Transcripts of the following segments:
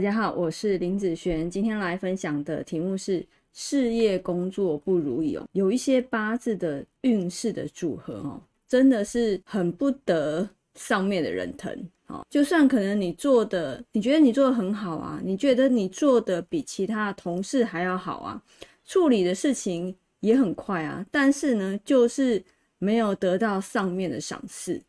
大家好，我是林子璇，今天来分享的题目是事业工作不如意哦。有一些八字的运势的组合哦，真的是很不得上面的人疼哦。就算可能你做的，你觉得你做的很好啊，你觉得你做的比其他同事还要好啊，处理的事情也很快啊，但是呢，就是没有得到上面的赏识。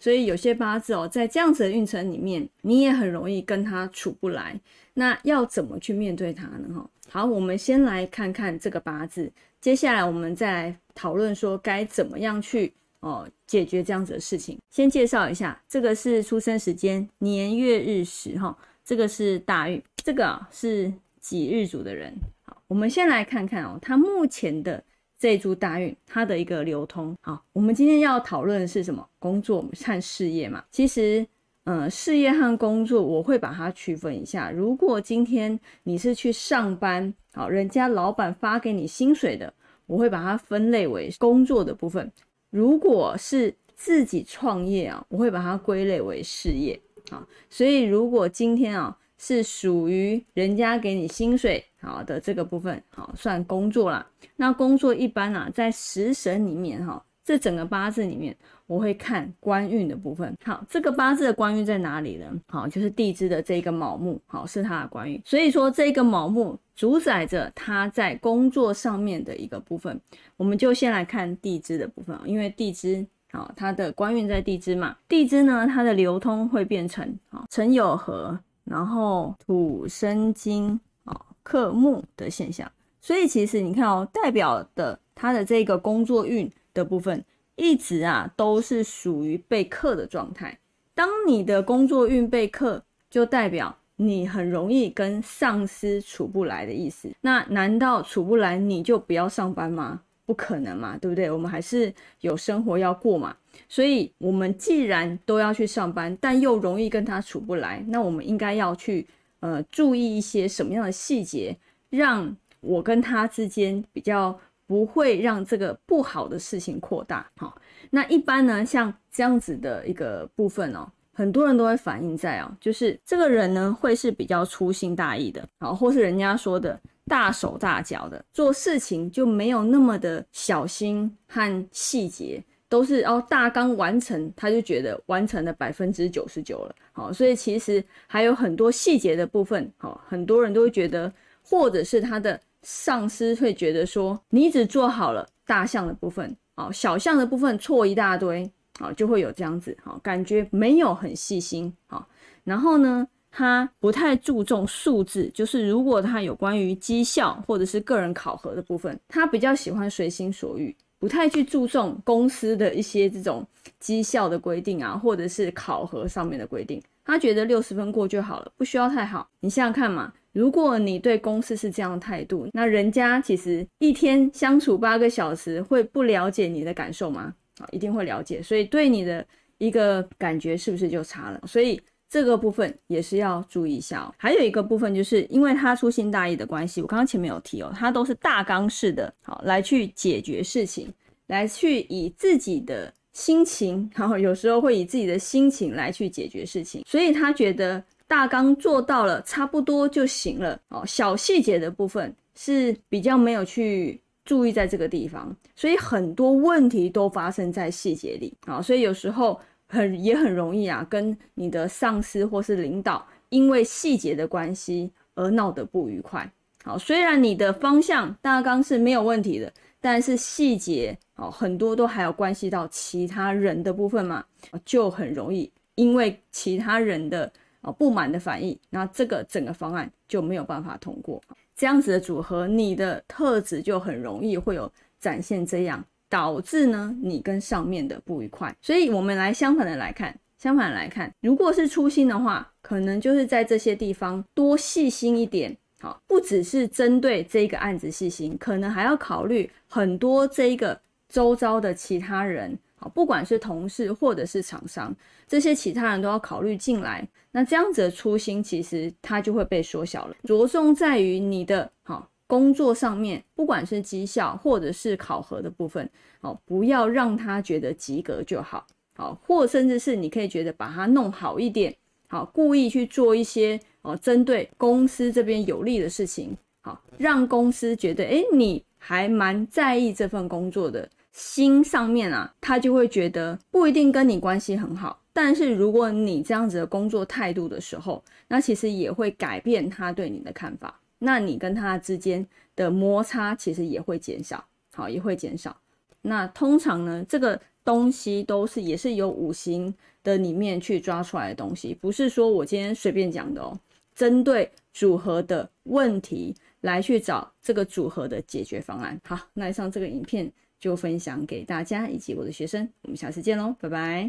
所以有些八字哦，在这样子的运程里面，你也很容易跟他处不来。那要怎么去面对他呢？哈，好，我们先来看看这个八字，接下来我们再来讨论说该怎么样去哦解决这样子的事情。先介绍一下，这个是出生时间年月日时哈，这个是大运，这个是己日主的人。好，我们先来看看哦，他目前的。这一株大运，它的一个流通。好，我们今天要讨论的是什么？工作和事业嘛。其实，嗯，事业和工作，我会把它区分一下。如果今天你是去上班，好，人家老板发给你薪水的，我会把它分类为工作的部分。如果是自己创业啊，我会把它归类为事业。好，所以如果今天啊。是属于人家给你薪水好的这个部分，好算工作啦。那工作一般啊，在食神里面哈，这整个八字里面，我会看官运的部分。好，这个八字的官运在哪里呢？好，就是地支的这个卯木，好是它的官运。所以说这个卯木主宰着他在工作上面的一个部分。我们就先来看地支的部分因为地支好，它的官运在地支嘛。地支呢，它的流通会变成好辰酉合。然后土生金啊克木的现象，所以其实你看哦，代表的他的这个工作运的部分，一直啊都是属于被克的状态。当你的工作运被克，就代表你很容易跟上司处不来的意思。那难道处不来你就不要上班吗？不可能嘛，对不对？我们还是有生活要过嘛。所以，我们既然都要去上班，但又容易跟他处不来，那我们应该要去呃注意一些什么样的细节，让我跟他之间比较不会让这个不好的事情扩大。好，那一般呢，像这样子的一个部分哦，很多人都会反映在哦，就是这个人呢会是比较粗心大意的，好，或是人家说的大手大脚的，做事情就没有那么的小心和细节。都是哦，大纲完成，他就觉得完成了百分之九十九了。好，所以其实还有很多细节的部分。好，很多人都会觉得，或者是他的上司会觉得说，你只做好了大项的部分，好，小项的部分错一大堆，好，就会有这样子，好，感觉没有很细心，好，然后呢，他不太注重数字，就是如果他有关于绩效或者是个人考核的部分，他比较喜欢随心所欲。不太去注重公司的一些这种绩效的规定啊，或者是考核上面的规定，他觉得六十分过就好了，不需要太好。你想想看嘛，如果你对公司是这样的态度，那人家其实一天相处八个小时，会不了解你的感受吗？啊，一定会了解，所以对你的一个感觉是不是就差了？所以。这个部分也是要注意一下哦。还有一个部分，就是因为他粗心大意的关系，我刚刚前面有提哦，他都是大纲式的，好来去解决事情，来去以自己的心情，然后有时候会以自己的心情来去解决事情，所以他觉得大纲做到了差不多就行了哦。小细节的部分是比较没有去注意在这个地方，所以很多问题都发生在细节里啊。所以有时候。很也很容易啊，跟你的上司或是领导因为细节的关系而闹得不愉快。好，虽然你的方向大纲是没有问题的，但是细节哦很多都还有关系到其他人的部分嘛，就很容易因为其他人的哦不满的反应，那这个整个方案就没有办法通过。这样子的组合，你的特质就很容易会有展现这样。导致呢，你跟上面的不愉快，所以我们来相反的来看，相反来看，如果是粗心的话，可能就是在这些地方多细心一点，好，不只是针对这个案子细心，可能还要考虑很多这一个周遭的其他人，好，不管是同事或者是厂商，这些其他人都要考虑进来，那这样子的初心其实它就会被缩小了，着重在于你的好。工作上面，不管是绩效或者是考核的部分，哦，不要让他觉得及格就好，好，或甚至是你可以觉得把它弄好一点，好，故意去做一些哦，针对公司这边有利的事情，好，让公司觉得，哎，你还蛮在意这份工作的心上面啊，他就会觉得不一定跟你关系很好，但是如果你这样子的工作态度的时候，那其实也会改变他对你的看法，那你跟他之间的摩擦其实也会减少，好，也会减少。那通常呢，这个东西都是也是由五行的里面去抓出来的东西，不是说我今天随便讲的哦。针对组合的问题来去找这个组合的解决方案。好，那以上这个影片就分享给大家以及我的学生，我们下次见喽，拜拜。